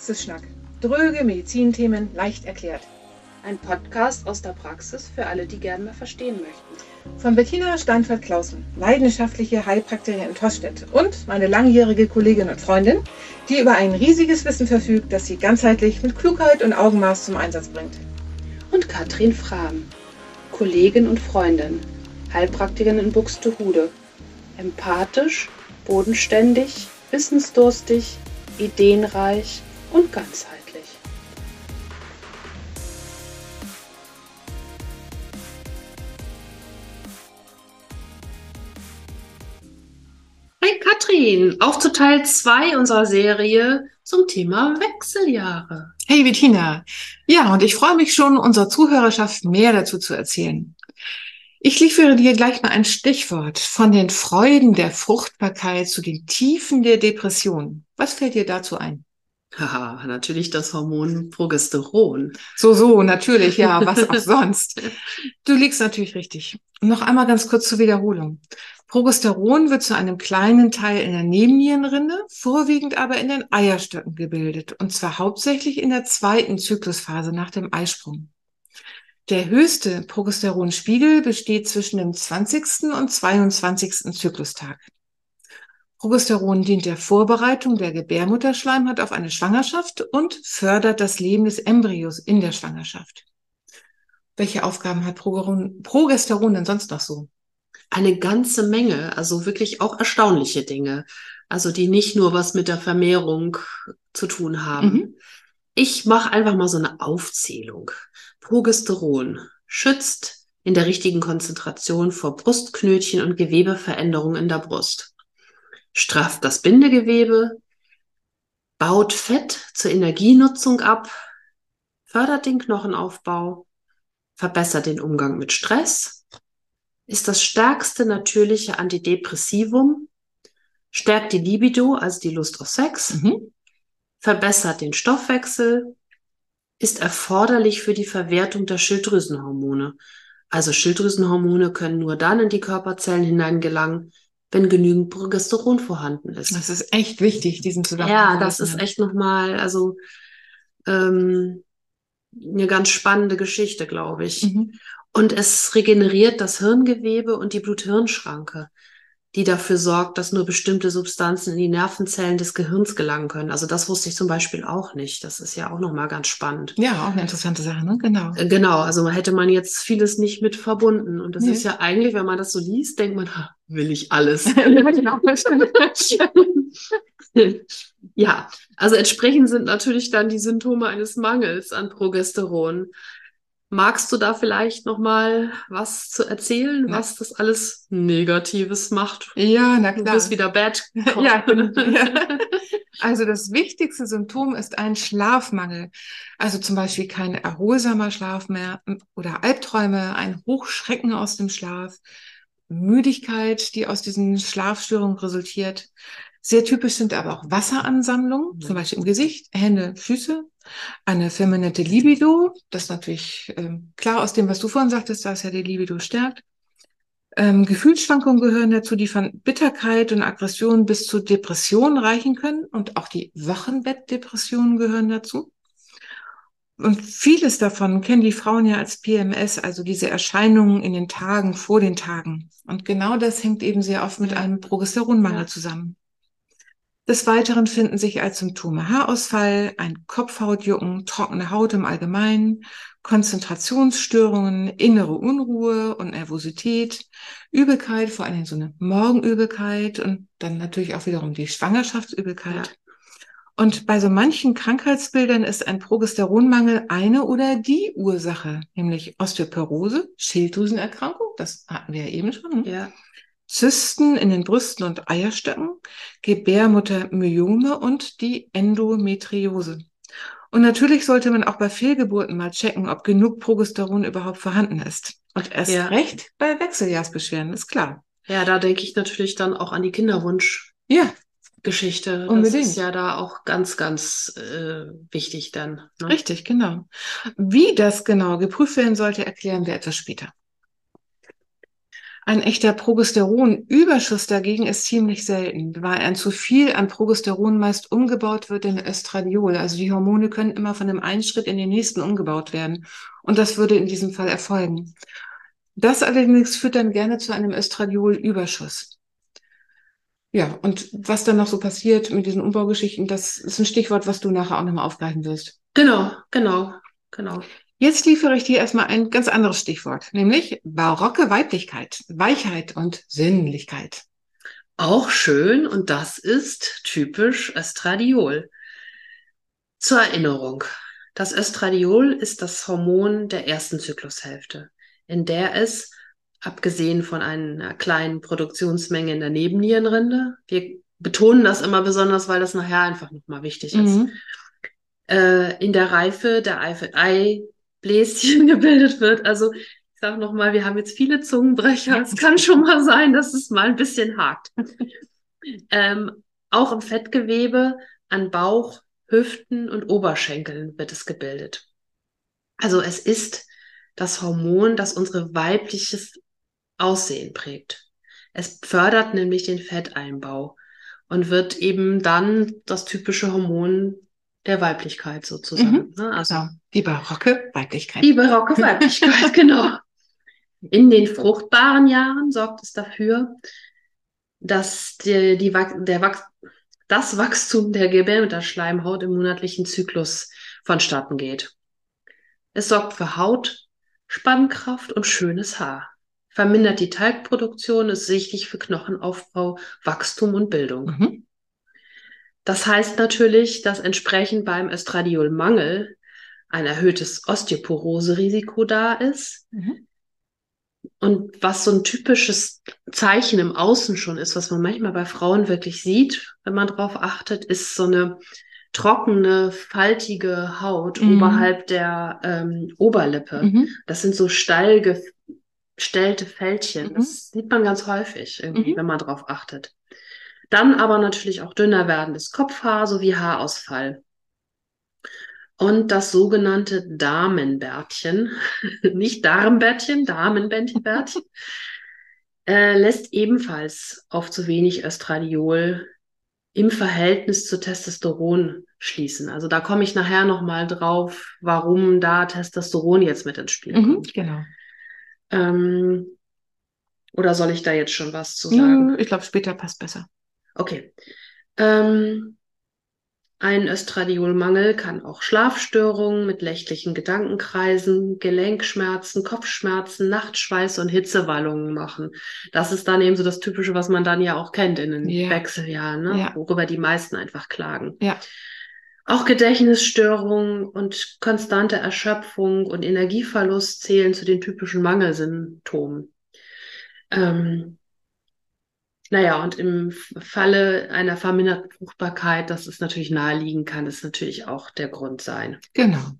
Praxisschnack. Dröge Medizinthemen leicht erklärt. Ein Podcast aus der Praxis für alle, die gerne mal verstehen möchten. Von Bettina Steinfeld-Klausen, leidenschaftliche Heilpraktikerin in Tostedt und meine langjährige Kollegin und Freundin, die über ein riesiges Wissen verfügt, das sie ganzheitlich mit Klugheit und Augenmaß zum Einsatz bringt. Und Katrin Frahm, Kollegin und Freundin, Heilpraktikerin in Buxtehude. Empathisch, bodenständig, wissensdurstig, ideenreich und ganzheitlich. Hi Katrin, auf zu Teil 2 unserer Serie zum Thema Wechseljahre. Hey Bettina. Ja, und ich freue mich schon, unserer Zuhörerschaft mehr dazu zu erzählen. Ich liefere dir gleich mal ein Stichwort von den Freuden der Fruchtbarkeit zu den Tiefen der Depression. Was fällt dir dazu ein? Haha, natürlich das Hormon Progesteron. So, so, natürlich, ja, was auch sonst. Du liegst natürlich richtig. Noch einmal ganz kurz zur Wiederholung. Progesteron wird zu einem kleinen Teil in der Nebennierenrinde, vorwiegend aber in den Eierstöcken gebildet, und zwar hauptsächlich in der zweiten Zyklusphase nach dem Eisprung. Der höchste Progesteronspiegel besteht zwischen dem 20. und 22. Zyklustag. Progesteron dient der Vorbereitung der Gebärmutterschleimhaut auf eine Schwangerschaft und fördert das Leben des Embryos in der Schwangerschaft. Welche Aufgaben hat Progesteron denn sonst noch so? Eine ganze Menge, also wirklich auch erstaunliche Dinge, also die nicht nur was mit der Vermehrung zu tun haben. Mhm. Ich mache einfach mal so eine Aufzählung. Progesteron schützt in der richtigen Konzentration vor Brustknötchen und Gewebeveränderungen in der Brust strafft das Bindegewebe, baut Fett zur Energienutzung ab, fördert den Knochenaufbau, verbessert den Umgang mit Stress, ist das stärkste natürliche Antidepressivum, stärkt die Libido, also die Lust auf Sex, mhm. verbessert den Stoffwechsel, ist erforderlich für die Verwertung der Schilddrüsenhormone. Also Schilddrüsenhormone können nur dann in die Körperzellen hineingelangen, wenn genügend Progesteron vorhanden ist. Das ist echt wichtig, diesen Zusammenhang. Ja, das ist echt nochmal, also ähm, eine ganz spannende Geschichte, glaube ich. Mhm. Und es regeneriert das Hirngewebe und die Blut-Hirn-Schranke, die dafür sorgt, dass nur bestimmte Substanzen in die Nervenzellen des Gehirns gelangen können. Also das wusste ich zum Beispiel auch nicht. Das ist ja auch nochmal ganz spannend. Ja, auch eine interessante Sache, ne? Genau. Äh, genau, also hätte man jetzt vieles nicht mit verbunden. Und das nee. ist ja eigentlich, wenn man das so liest, denkt man, will ich alles. ja, also entsprechend sind natürlich dann die Symptome eines Mangels an Progesteron. Magst du da vielleicht noch mal was zu erzählen, ja. was das alles Negatives macht? Ja, na klar. Du bist wieder bad. ja, ja. Also das wichtigste Symptom ist ein Schlafmangel. Also zum Beispiel kein erholsamer Schlaf mehr oder Albträume, ein Hochschrecken aus dem Schlaf, Müdigkeit, die aus diesen Schlafstörungen resultiert. Sehr typisch sind aber auch Wasseransammlungen, mhm. zum Beispiel im Gesicht, Hände, Füße. Eine feminine Libido, das ist natürlich ähm, klar aus dem, was du vorhin sagtest, da ist ja die Libido stärkt. Ähm, Gefühlsschwankungen gehören dazu, die von Bitterkeit und Aggression bis zu Depressionen reichen können. Und auch die Wochenbettdepressionen gehören dazu. Und vieles davon kennen die Frauen ja als PMS, also diese Erscheinungen in den Tagen vor den Tagen. Und genau das hängt eben sehr oft mit einem Progesteronmangel ja. zusammen. Des Weiteren finden sich als Symptome Haarausfall, ein Kopfhautjucken, trockene Haut im Allgemeinen, Konzentrationsstörungen, innere Unruhe und Nervosität, Übelkeit, vor allem so eine Morgenübelkeit und dann natürlich auch wiederum die Schwangerschaftsübelkeit. Ja. Und bei so manchen Krankheitsbildern ist ein Progesteronmangel eine oder die Ursache, nämlich Osteoporose, Schilddrüsenerkrankung, das hatten wir ja eben schon. Ne? Ja. Zysten in den Brüsten und Eierstöcken, Gebärmuttermyome und die Endometriose. Und natürlich sollte man auch bei Fehlgeburten mal checken, ob genug Progesteron überhaupt vorhanden ist. Und erst ja. recht bei Wechseljahrsbeschwerden, ist klar. Ja, da denke ich natürlich dann auch an die Kinderwunsch. Ja, Geschichte. Unbedingt. Das ist ja da auch ganz, ganz äh, wichtig dann. Ne? Richtig, genau. Wie das genau geprüft werden sollte, erklären wir etwas später. Ein echter Progesteronüberschuss dagegen ist ziemlich selten, weil ein zu viel an Progesteron meist umgebaut wird in Östradiol. Also die Hormone können immer von dem einen Schritt in den nächsten umgebaut werden. Und das würde in diesem Fall erfolgen. Das allerdings führt dann gerne zu einem Östradiolüberschuss. Ja, und was dann noch so passiert mit diesen Umbaugeschichten, das ist ein Stichwort, was du nachher auch nochmal aufgreifen wirst. Genau, genau, genau. Jetzt liefere ich dir erstmal ein ganz anderes Stichwort, nämlich barocke Weiblichkeit, Weichheit und Sinnlichkeit. Auch schön und das ist typisch Östradiol. Zur Erinnerung, das Östradiol ist das Hormon der ersten Zyklushälfte, in der es, abgesehen von einer kleinen Produktionsmenge in der Nebennierenrinde, wir betonen das immer besonders, weil das nachher einfach nochmal wichtig ist, mhm. äh, in der Reife der Ei Bläschen gebildet wird. Also ich sage nochmal, wir haben jetzt viele Zungenbrecher. Es kann schon mal sein, dass es mal ein bisschen hakt. ähm, auch im Fettgewebe an Bauch, Hüften und Oberschenkeln wird es gebildet. Also es ist das Hormon, das unsere weibliches Aussehen prägt. Es fördert nämlich den Fetteinbau und wird eben dann das typische Hormon der Weiblichkeit sozusagen. Mhm. Ne? Also genau. die barocke Weiblichkeit. Die barocke Weiblichkeit, genau. In den fruchtbaren Jahren sorgt es dafür, dass die, die, der Wach das Wachstum der Gebärmutterschleimhaut im monatlichen Zyklus vonstatten geht. Es sorgt für Haut, Spannkraft und schönes Haar, vermindert die Talgproduktion, ist wichtig für Knochenaufbau, Wachstum und Bildung. Mhm. Das heißt natürlich, dass entsprechend beim Östradiolmangel ein erhöhtes Osteoporose-Risiko da ist. Mhm. Und was so ein typisches Zeichen im Außen schon ist, was man manchmal bei Frauen wirklich sieht, wenn man darauf achtet, ist so eine trockene, faltige Haut mhm. oberhalb der ähm, Oberlippe. Mhm. Das sind so steil gestellte Fältchen. Mhm. Das sieht man ganz häufig, mhm. wenn man darauf achtet. Dann aber natürlich auch dünner werdendes Kopfhaar sowie Haarausfall. Und das sogenannte Damenbärtchen, nicht Darmbärtchen, Damenbärtchen, äh, lässt ebenfalls auf zu wenig Östradiol im Verhältnis zu Testosteron schließen. Also da komme ich nachher nochmal drauf, warum da Testosteron jetzt mit ins Spiel mhm, kommt. genau. Ähm, oder soll ich da jetzt schon was zu sagen? Ich glaube, später passt besser. Okay. Ähm, ein Östradiolmangel kann auch Schlafstörungen mit nächtlichen Gedankenkreisen, Gelenkschmerzen, Kopfschmerzen, Nachtschweiß und Hitzewallungen machen. Das ist dann eben so das Typische, was man dann ja auch kennt in den ja. Wechseljahren, ne? Ja. worüber die meisten einfach klagen. Ja. Auch Gedächtnisstörungen und konstante Erschöpfung und Energieverlust zählen zu den typischen Mangelsymptomen. Ähm, naja, und im Falle einer verminderten Fruchtbarkeit, dass es natürlich naheliegen kann, ist natürlich auch der Grund sein. Genau.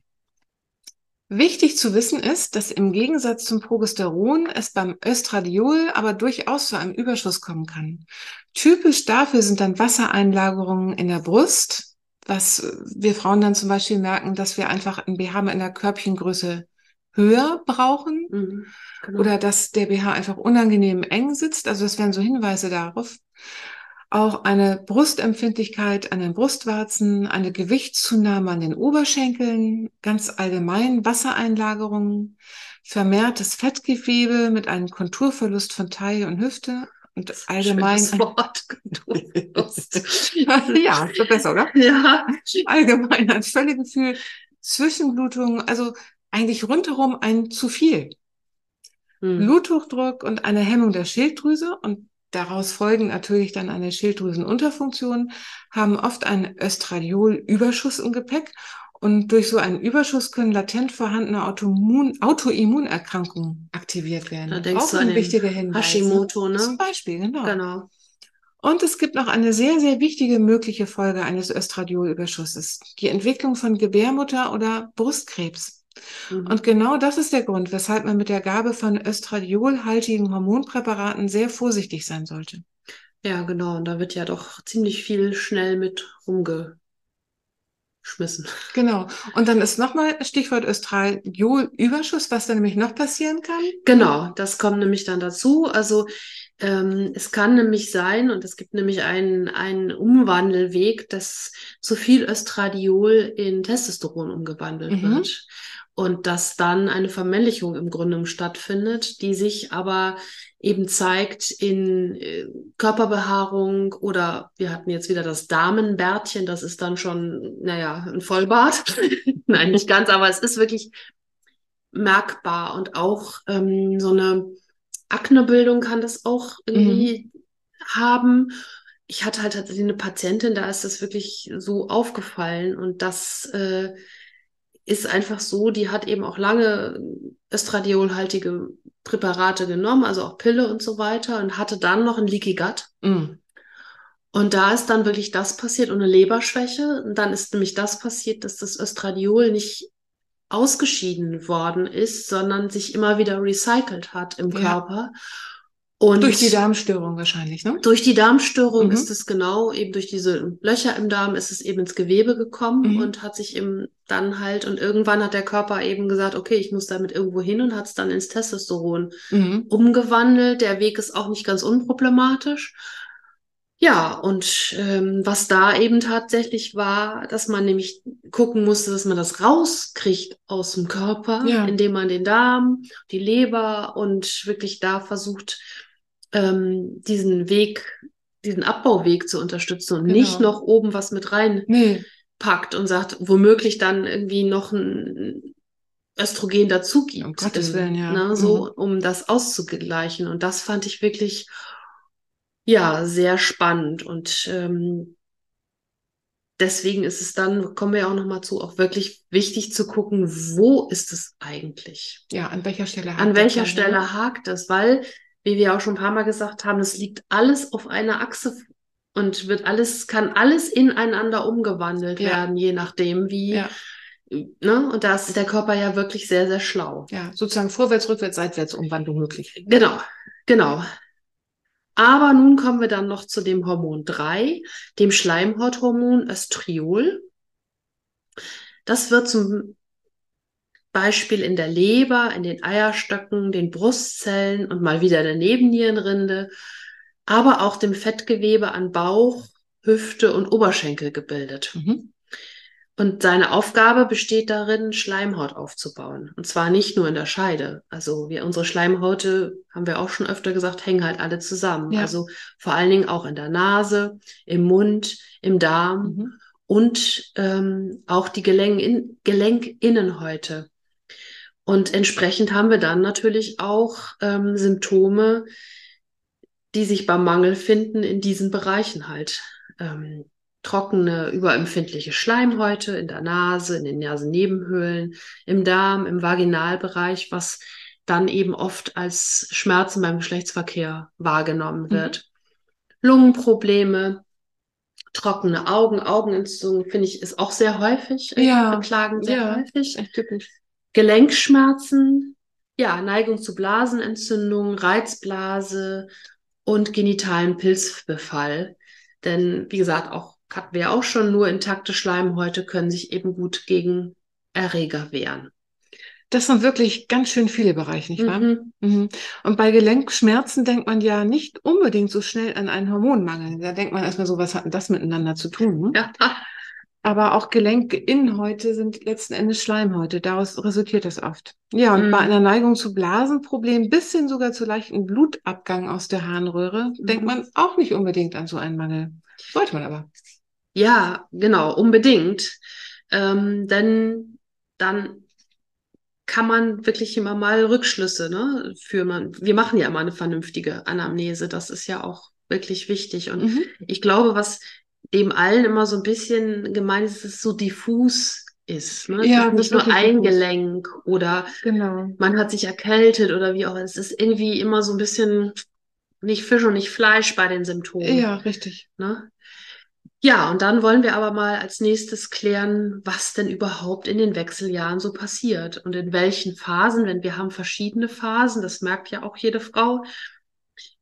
Wichtig zu wissen ist, dass im Gegensatz zum Progesteron es beim Östradiol aber durchaus zu einem Überschuss kommen kann. Typisch dafür sind dann Wassereinlagerungen in der Brust, was wir Frauen dann zum Beispiel merken, dass wir einfach ein BH in der Körbchengröße höher brauchen mhm, genau. oder dass der BH einfach unangenehm eng sitzt. Also das wären so Hinweise darauf. Auch eine Brustempfindlichkeit an den Brustwarzen, eine Gewichtszunahme an den Oberschenkeln, ganz allgemein Wassereinlagerungen, vermehrtes Fettgewebe mit einem Konturverlust von Taille und Hüfte und allgemein. Ein Wort. ja, ist besser, oder? Ja. Allgemein ein Völlegefühl, Zwischenblutung, also eigentlich rundherum ein zu viel. Hm. Bluthochdruck und eine Hemmung der Schilddrüse und daraus folgen natürlich dann eine Schilddrüsenunterfunktion, haben oft einen Östradiolüberschuss im Gepäck und durch so einen Überschuss können latent vorhandene Autoimmun Autoimmunerkrankungen aktiviert werden. Da denkst Auch du ein wichtiger Hinweis. Hashimoto, ne? Zum Beispiel, genau. Genau. Und es gibt noch eine sehr, sehr wichtige mögliche Folge eines Östradiolüberschusses. Die Entwicklung von Gebärmutter oder Brustkrebs. Mhm. Und genau das ist der Grund, weshalb man mit der Gabe von östradiolhaltigen Hormonpräparaten sehr vorsichtig sein sollte. Ja, genau. Und da wird ja doch ziemlich viel schnell mit rumge schmissen. Genau. Und dann ist nochmal Stichwort Östradiolüberschuss, was da nämlich noch passieren kann. Genau, das kommt nämlich dann dazu. Also ähm, es kann nämlich sein, und es gibt nämlich einen, einen Umwandelweg, dass zu viel Östradiol in Testosteron umgewandelt Mhm. wird. Und dass dann eine Vermännlichung im Grunde stattfindet, die sich aber eben zeigt in äh, Körperbehaarung oder wir hatten jetzt wieder das Damenbärtchen, das ist dann schon, naja, ein Vollbart. Nein, nicht ganz, aber es ist wirklich merkbar und auch ähm, so eine Aknebildung kann das auch irgendwie haben. Ich hatte halt tatsächlich eine Patientin, da ist das wirklich so aufgefallen und das äh, ist einfach so, die hat eben auch lange östradiolhaltige Präparate genommen, also auch Pille und so weiter und hatte dann noch ein Leaky Gut. Mhm. Und da ist dann wirklich das passiert und eine Leberschwäche. Und dann ist nämlich das passiert, dass das Östradiol nicht ausgeschieden worden ist, sondern sich immer wieder recycelt hat im Ja. Körper. Und Durch die Darmstörung wahrscheinlich, ne? durch die Darmstörung Mhm. ist es genau, eben durch diese Löcher im Darm ist es eben ins Gewebe gekommen Mhm. und hat sich eben dann halt, und irgendwann hat der Körper eben gesagt, okay, ich muss damit irgendwo hin und hat es dann ins Testosteron Mhm. umgewandelt. Der Weg ist auch nicht ganz unproblematisch. Ja, und ähm, was da eben tatsächlich war, dass man nämlich gucken musste, dass man das rauskriegt aus dem Körper, Ja. indem man den Darm, die Leber und wirklich da versucht, ähm, diesen Weg, diesen Abbauweg zu unterstützen und Genau. nicht noch oben was mit reinpackt Nee, und sagt, womöglich dann irgendwie noch ein Östrogen dazu gibt. Um Gottes ähm, Willen, ja. Ne, so, um das auszugleichen. Und das fand ich wirklich, ja, sehr spannend. Und ähm, deswegen ist es dann, kommen wir ja auch nochmal zu, auch wirklich wichtig zu gucken, wo ist es eigentlich? ja, an welcher Stelle hakt An das welcher dann, ne? Stelle hakt es? Weil, wie wir auch schon ein paar Mal gesagt haben, es liegt alles auf einer Achse und wird alles, kann alles ineinander umgewandelt Ja. werden, je nachdem, wie, Ja. ne? Und da ist der Körper ja wirklich sehr, sehr schlau. Ja, sozusagen vorwärts, rückwärts, seitwärts Umwandlung möglich. Genau, genau. Aber nun kommen wir dann noch zu dem Hormon 3, dem Schleimhauthormon Östriol. Das wird zum Beispiel in der Leber, in den Eierstöcken, den Brustzellen und mal wieder der Nebennierenrinde, aber auch dem Fettgewebe an Bauch, Hüfte und Oberschenkel gebildet. Mhm. Und seine Aufgabe besteht darin, Schleimhaut aufzubauen. Und zwar nicht nur in der Scheide. Also wir, unsere Schleimhäute, haben wir auch schon öfter gesagt, hängen halt alle zusammen. Ja. Also vor allen Dingen auch in der Nase, im Mund, im Darm Mhm. und ähm, auch die Gelenk in, Gelenkinnenhäute. Und entsprechend haben wir dann natürlich auch ähm, Symptome, die sich beim Mangel finden in diesen Bereichen halt. Ähm, trockene, überempfindliche Schleimhäute in der Nase, in den Nasennebenhöhlen, im Darm, im Vaginalbereich, was dann eben oft als Schmerzen beim Geschlechtsverkehr wahrgenommen Mhm. wird. Lungenprobleme, trockene Augen, Augenentzündung, finde ich, ist auch sehr häufig. äh, Ja, Beklagen sehr ja. häufig. Echt typisch. Gelenkschmerzen, ja, Neigung zu Blasenentzündung, Reizblase und genitalen Pilzbefall. Denn, wie gesagt, auch hatten wir auch schon, nur intakte Schleimhäute können sich eben gut gegen Erreger wehren. Das sind wirklich ganz schön viele Bereiche, nicht wahr? Mhm. Mhm. Und bei Gelenkschmerzen denkt man ja nicht unbedingt so schnell an einen Hormonmangel. Da denkt man erstmal so, was hat denn das miteinander zu tun? Ne? Ja. Aber auch Gelenkinnenhäute sind letzten Endes Schleimhäute. Daraus resultiert das oft. Ja, und Mhm. bei einer Neigung zu Blasenproblemen bis hin sogar zu leichten Blutabgang aus der Harnröhre denkt Mhm. man auch nicht unbedingt an so einen Mangel. Sollte man aber. Ja, genau, unbedingt. Ähm, denn dann kann man wirklich immer mal Rückschlüsse, ne, für man. Wir machen ja immer eine vernünftige Anamnese. Das ist ja auch wirklich wichtig. Und Mhm. ich glaube, was dem allen immer so ein bisschen gemeint ist, dass es so diffus ist. Ne? Ja, es ist nicht ist nur ein diffus. Gelenk oder Genau. man hat sich erkältet oder wie auch. Es ist irgendwie immer so ein bisschen nicht Fisch und nicht Fleisch bei den Symptomen. Ja, richtig. Ne? Ja, und dann wollen wir aber mal als nächstes klären, was denn überhaupt in den Wechseljahren so passiert und in welchen Phasen, wenn wir haben verschiedene Phasen, das merkt ja auch jede Frau,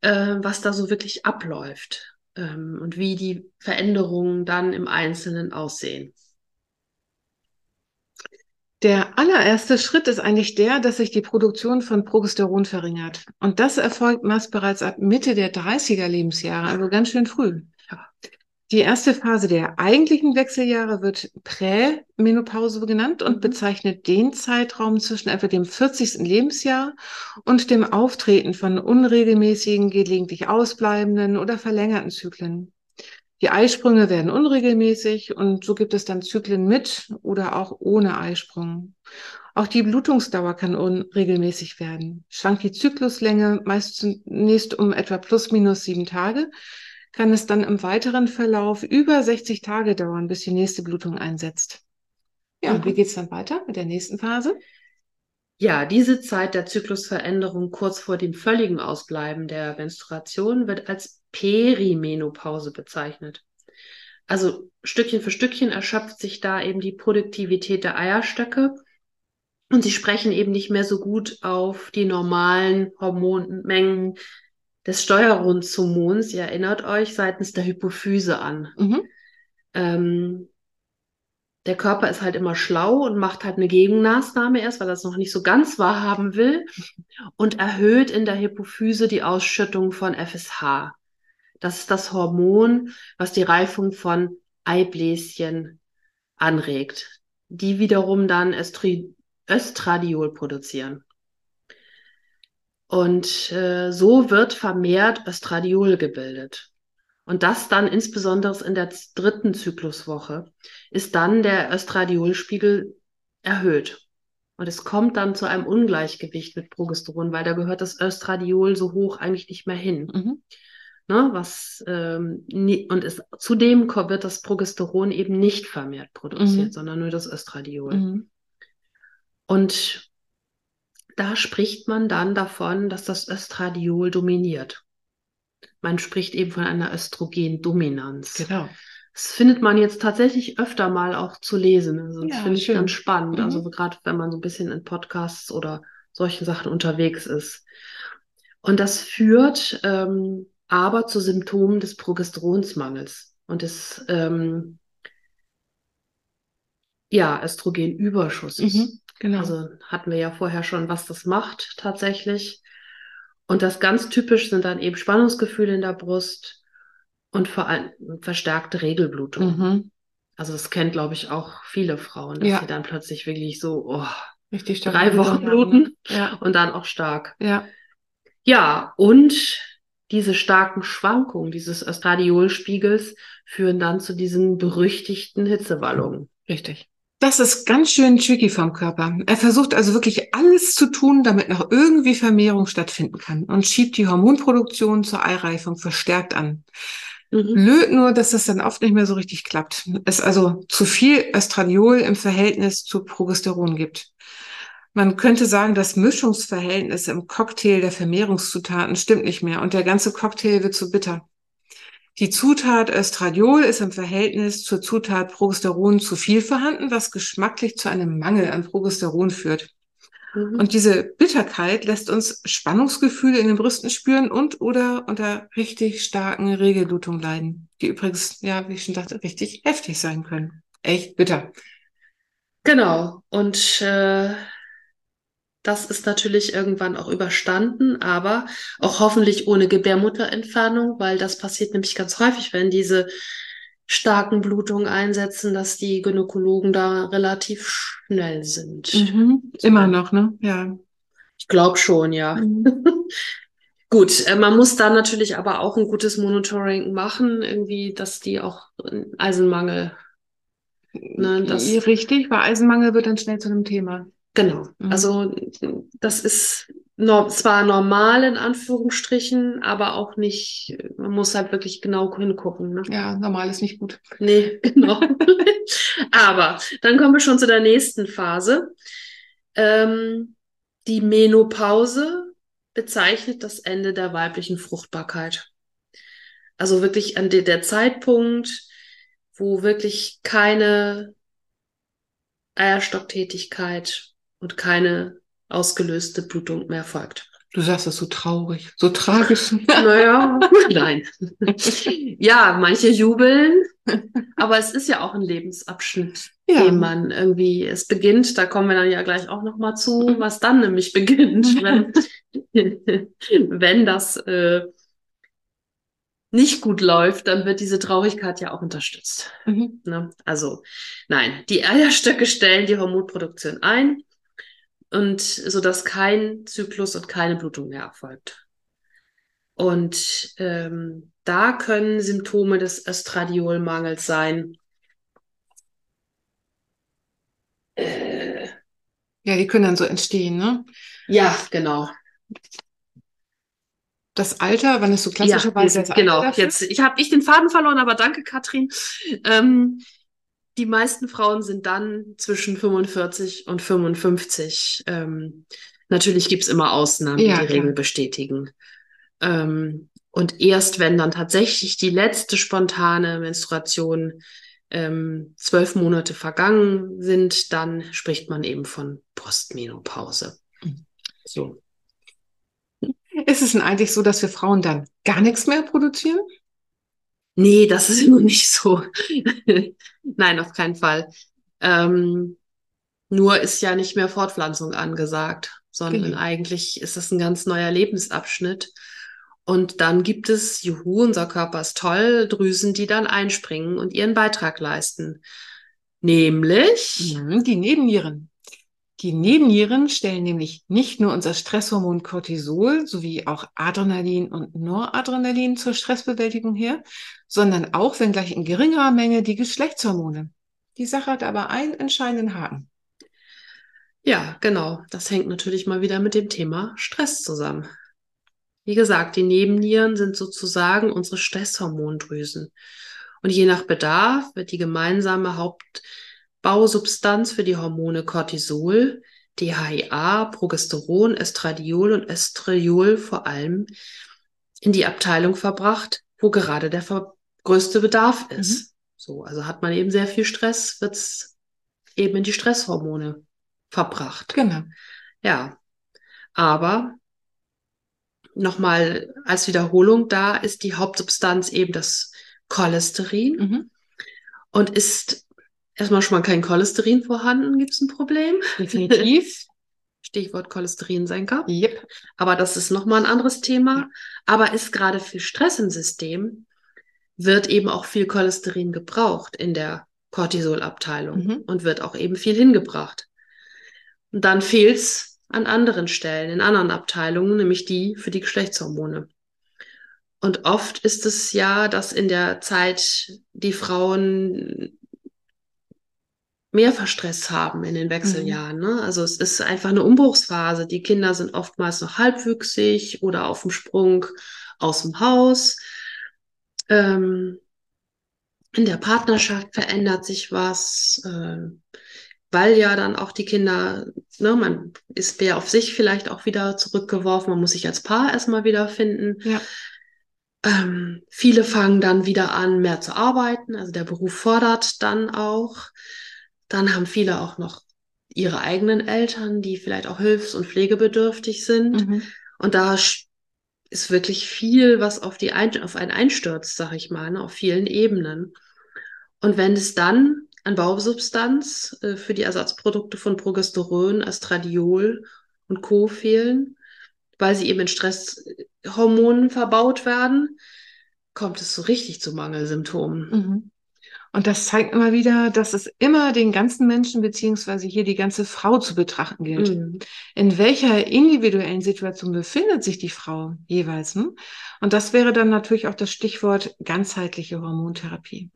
äh, was da so wirklich abläuft ähm, und wie die Veränderungen dann im Einzelnen aussehen. Der allererste Schritt ist eigentlich der, dass sich die Produktion von Progesteron verringert. Und das erfolgt meist bereits ab Mitte der 30er Lebensjahre, also ganz schön früh. Die erste Phase der eigentlichen Wechseljahre wird Prämenopause genannt und mhm. bezeichnet den Zeitraum zwischen etwa dem 40. Lebensjahr und dem Auftreten von unregelmäßigen, gelegentlich ausbleibenden oder verlängerten Zyklen. Die Eisprünge werden unregelmäßig und so gibt es dann Zyklen mit oder auch ohne Eisprung. Auch die Blutungsdauer kann unregelmäßig werden. Schwankt die Zykluslänge meist zunächst um etwa plus minus sieben Tage, kann es dann im weiteren Verlauf über 60 Tage dauern, bis die nächste Blutung einsetzt. Ja, und wie geht's dann weiter mit der nächsten Phase? Ja, diese Zeit der Zyklusveränderung kurz vor dem völligen Ausbleiben der Menstruation wird als Perimenopause bezeichnet. Also Stückchen für Stückchen erschöpft sich da eben die Produktivität der Eierstöcke und sie sprechen eben nicht mehr so gut auf die normalen Hormonmengen des Steuerungshormons, ihr erinnert euch, seitens der Hypophyse an. Mhm. Ähm, der Körper ist halt immer schlau und macht halt eine Gegenmaßnahme erst, weil er es noch nicht so ganz wahrhaben will und erhöht in der Hypophyse die Ausschüttung von FSH. Das ist das Hormon, was die Reifung von Eibläschen anregt, die wiederum dann Östri Östradiol produzieren. Und äh, so wird vermehrt Östradiol gebildet. Und das dann insbesondere in der dritten Zykluswoche ist dann der Östradiolspiegel erhöht. Und es kommt dann zu einem Ungleichgewicht mit Progesteron, weil da gehört das Östradiol so hoch eigentlich nicht mehr hin. Mhm. Ne, was, ähm, nie, und es, zudem wird das Progesteron eben nicht vermehrt produziert, mhm. sondern nur das Östradiol. Mhm. Und da spricht man dann davon, dass das Östradiol dominiert. Man spricht eben von einer Östrogendominanz. Genau. Das findet man jetzt tatsächlich öfter mal auch zu lesen. Also das ja, finde ich ganz spannend. Also mhm. Also gerade wenn man so ein bisschen in Podcasts oder solchen Sachen unterwegs ist. Und das führt ähm, aber zu Symptomen des Progesteronsmangels und des ähm, ja, Östrogenüberschusses. Mhm, genau. Also hatten wir ja vorher schon, was das macht tatsächlich. Und das ganz typisch sind dann eben Spannungsgefühle in der Brust und vor allem verstärkte Regelblutung. Mhm. Also das kennt, glaube ich, auch viele Frauen, dass ja. sie dann plötzlich wirklich so oh, Richtig drei Wochen bluten ja. und dann auch stark. Ja. Ja, und diese starken Schwankungen dieses Östradiolspiegels führen dann zu diesen berüchtigten Hitzewallungen. Richtig. Das ist ganz schön tricky vom Körper. Er versucht also wirklich alles zu tun, damit noch irgendwie Vermehrung stattfinden kann und schiebt die Hormonproduktion zur Eireifung verstärkt an. Mhm. Blöd nur, dass das dann oft nicht mehr so richtig klappt. Es also zu viel Östradiol im Verhältnis zu Progesteron gibt. Man könnte sagen, das Mischungsverhältnis im Cocktail der Vermehrungszutaten stimmt nicht mehr und der ganze Cocktail wird zu bitter. Die Zutat Östradiol ist im Verhältnis zur Zutat Progesteron zu viel vorhanden, was geschmacklich zu einem Mangel an Progesteron führt. Mhm. Und diese Bitterkeit lässt uns Spannungsgefühle in den Brüsten spüren und oder unter richtig starken Regelblutungen leiden, die übrigens, ja, wie ich schon dachte, richtig heftig sein können. Echt bitter. Genau. Und äh, das ist natürlich irgendwann auch überstanden, aber auch hoffentlich ohne Gebärmutterentfernung, weil das passiert nämlich ganz häufig, wenn diese starken Blutungen einsetzen, dass die Gynäkologen da relativ schnell sind. Mhm. Immer noch, ne? Ja. Ich glaube schon, ja. Mhm. Gut, äh, man muss da natürlich aber auch ein gutes Monitoring machen, irgendwie, dass die auch Eisenmangel. Ne, das Richtig, weil Eisenmangel wird dann schnell zu einem Thema. Genau. Mhm. Also das ist no zwar normal in Anführungsstrichen, aber auch nicht, man muss halt wirklich genau hingucken. Ne? Ja, normal ist nicht gut. Nee, genau. aber dann kommen wir schon zu der nächsten Phase. Ähm, die Menopause bezeichnet das Ende der weiblichen Fruchtbarkeit. Also wirklich an de der Zeitpunkt, wo wirklich keine Eierstocktätigkeit und keine ausgelöste Blutung mehr folgt. Du sagst das so traurig, so tragisch. naja, nein. ja, manche jubeln, aber es ist ja auch ein Lebensabschnitt. ja. dem man irgendwie es beginnt. Da kommen wir dann ja gleich auch noch mal zu, was dann nämlich beginnt, wenn, wenn das äh, nicht gut läuft, dann wird diese Traurigkeit ja auch unterstützt. Mhm. Ne? Also nein, die Eierstöcke stellen die Hormonproduktion ein und so dass kein Zyklus und keine Blutung mehr erfolgt. Und ähm, da können Symptome des Östradiolmangels sein. Äh, ja, die können dann so entstehen, ne? Ja, genau das Alter, wann ist so klassischerweise ja, das Genau, dafür? jetzt ich habe ich den Faden verloren, aber danke Katrin. Ähm, die meisten Frauen sind dann zwischen 45 und 55. Ähm, natürlich gibt's immer Ausnahmen, die ja, die klar. Regel bestätigen. Ähm, und erst wenn dann tatsächlich die letzte spontane Menstruation ähm, zwölf Monate vergangen sind, dann spricht man eben von Postmenopause. So. Ist es denn eigentlich so, dass wir Frauen dann gar nichts mehr produzieren? Nee, das ist nun nicht so. Nein, auf keinen Fall. Ähm, nur ist ja nicht mehr Fortpflanzung angesagt, sondern genau. eigentlich ist es ein ganz neuer Lebensabschnitt. Und dann gibt es, juhu, unser Körper ist toll, Drüsen, die dann einspringen und ihren Beitrag leisten. Nämlich mhm, die Nebennieren. Die Nebennieren stellen nämlich nicht nur unser Stresshormon Cortisol sowie auch Adrenalin und Noradrenalin zur Stressbewältigung her, sondern auch, wenn gleich in geringerer Menge, die Geschlechtshormone. Die Sache hat aber einen entscheidenden Haken. Ja, genau. Das hängt natürlich mal wieder mit dem Thema Stress zusammen. Wie gesagt, die Nebennieren sind sozusagen unsere Stresshormondrüsen. Und je nach Bedarf wird die gemeinsame Haupt Bausubstanz für die Hormone Cortisol, DHEA, Progesteron, Estradiol und Estriol vor allem in die Abteilung verbracht, wo gerade der größte Bedarf ist. Mhm. So, also hat man eben sehr viel Stress, wird's eben in die Stresshormone verbracht. Genau. Ja. Aber nochmal als Wiederholung, da ist die Hauptsubstanz eben das Cholesterin mhm. und ist erstmal schon mal kein Cholesterin vorhanden, gibt es ein Problem. Definitiv. Stichwort Cholesterinsenker. Yep. Aber das ist nochmal ein anderes Thema. Aber ist gerade viel Stress im System, wird eben auch viel Cholesterin gebraucht in der Cortisolabteilung mhm. und wird auch eben viel hingebracht. Und dann fehlt es an anderen Stellen, in anderen Abteilungen, nämlich die für die Geschlechtshormone. Und oft ist es ja, dass in der Zeit die Frauen Mehrfachstress haben in den Wechseljahren. Mhm. Ne? Also es ist einfach eine Umbruchsphase. Die Kinder sind oftmals noch halbwüchsig oder auf dem Sprung aus dem Haus. Ähm, in der Partnerschaft verändert sich was, äh, weil ja dann auch die Kinder, ne, man ist mehr auf sich vielleicht auch wieder zurückgeworfen, man muss sich als Paar erstmal wiederfinden. Ja. Ähm, viele fangen dann wieder an, mehr zu arbeiten, also der Beruf fordert dann auch. Dann haben viele auch noch ihre eigenen Eltern, die vielleicht auch hilfs- und pflegebedürftig sind. Mhm. Und da ist wirklich viel, was auf, die ein auf einen einstürzt, sag ich mal, ne, auf vielen Ebenen. Und wenn es dann an Bausubstanz äh, für die Ersatzprodukte von Progesteron, Astradiol und Co. fehlen, weil sie eben in Stresshormonen verbaut werden, kommt es so richtig zu Mangelsymptomen. Mhm. Und das zeigt immer wieder, dass es immer den ganzen Menschen beziehungsweise hier die ganze Frau zu betrachten gilt. Mhm. In welcher individuellen Situation befindet sich die Frau jeweils? Hm? Und das wäre dann natürlich auch das Stichwort ganzheitliche Hormontherapie.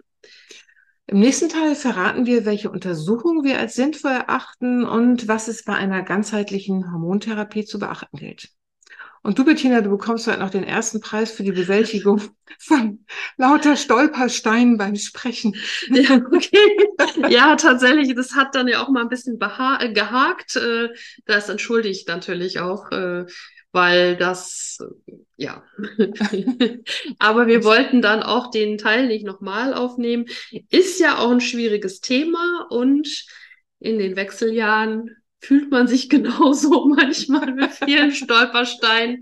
Im nächsten Teil verraten wir, welche Untersuchungen wir als sinnvoll erachten und was es bei einer ganzheitlichen Hormontherapie zu beachten gilt. Und du, Bettina, du bekommst heute noch den ersten Preis für die Bewältigung von lauter Stolpersteinen beim Sprechen. Ja, okay. ja, tatsächlich, das hat dann ja auch mal ein bisschen äh, gehakt. Äh, das entschuldige ich natürlich auch, äh, weil das, ja. Aber wir wollten dann auch den Teil nicht nochmal aufnehmen. Ist ja auch ein schwieriges Thema und in den Wechseljahren fühlt man sich genauso manchmal mit vielen Stolpersteinen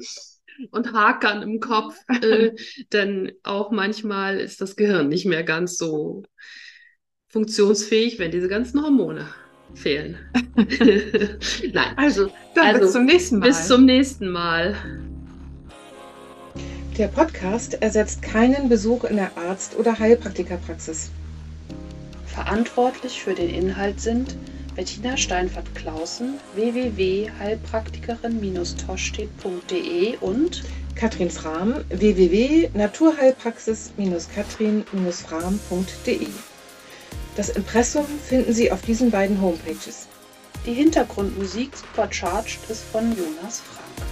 und Hakern im Kopf, äh, denn auch manchmal ist das Gehirn nicht mehr ganz so funktionsfähig, wenn diese ganzen Hormone fehlen. Nein. Also, dann Also, bis zum nächsten Mal. Bis zum nächsten Mal. Der Podcast ersetzt keinen Besuch in der Arzt- oder Heilpraktikerpraxis. Verantwortlich für den Inhalt sind Bettina Steinfert-Klausen, www.heilpraktikerin-toschstedt.de und Katrin Frahm, www.naturheilpraxis-katrin-frahm.de. Das Impressum finden Sie auf diesen beiden Homepages. die Hintergrundmusik Supercharged ist von Jonas Frank.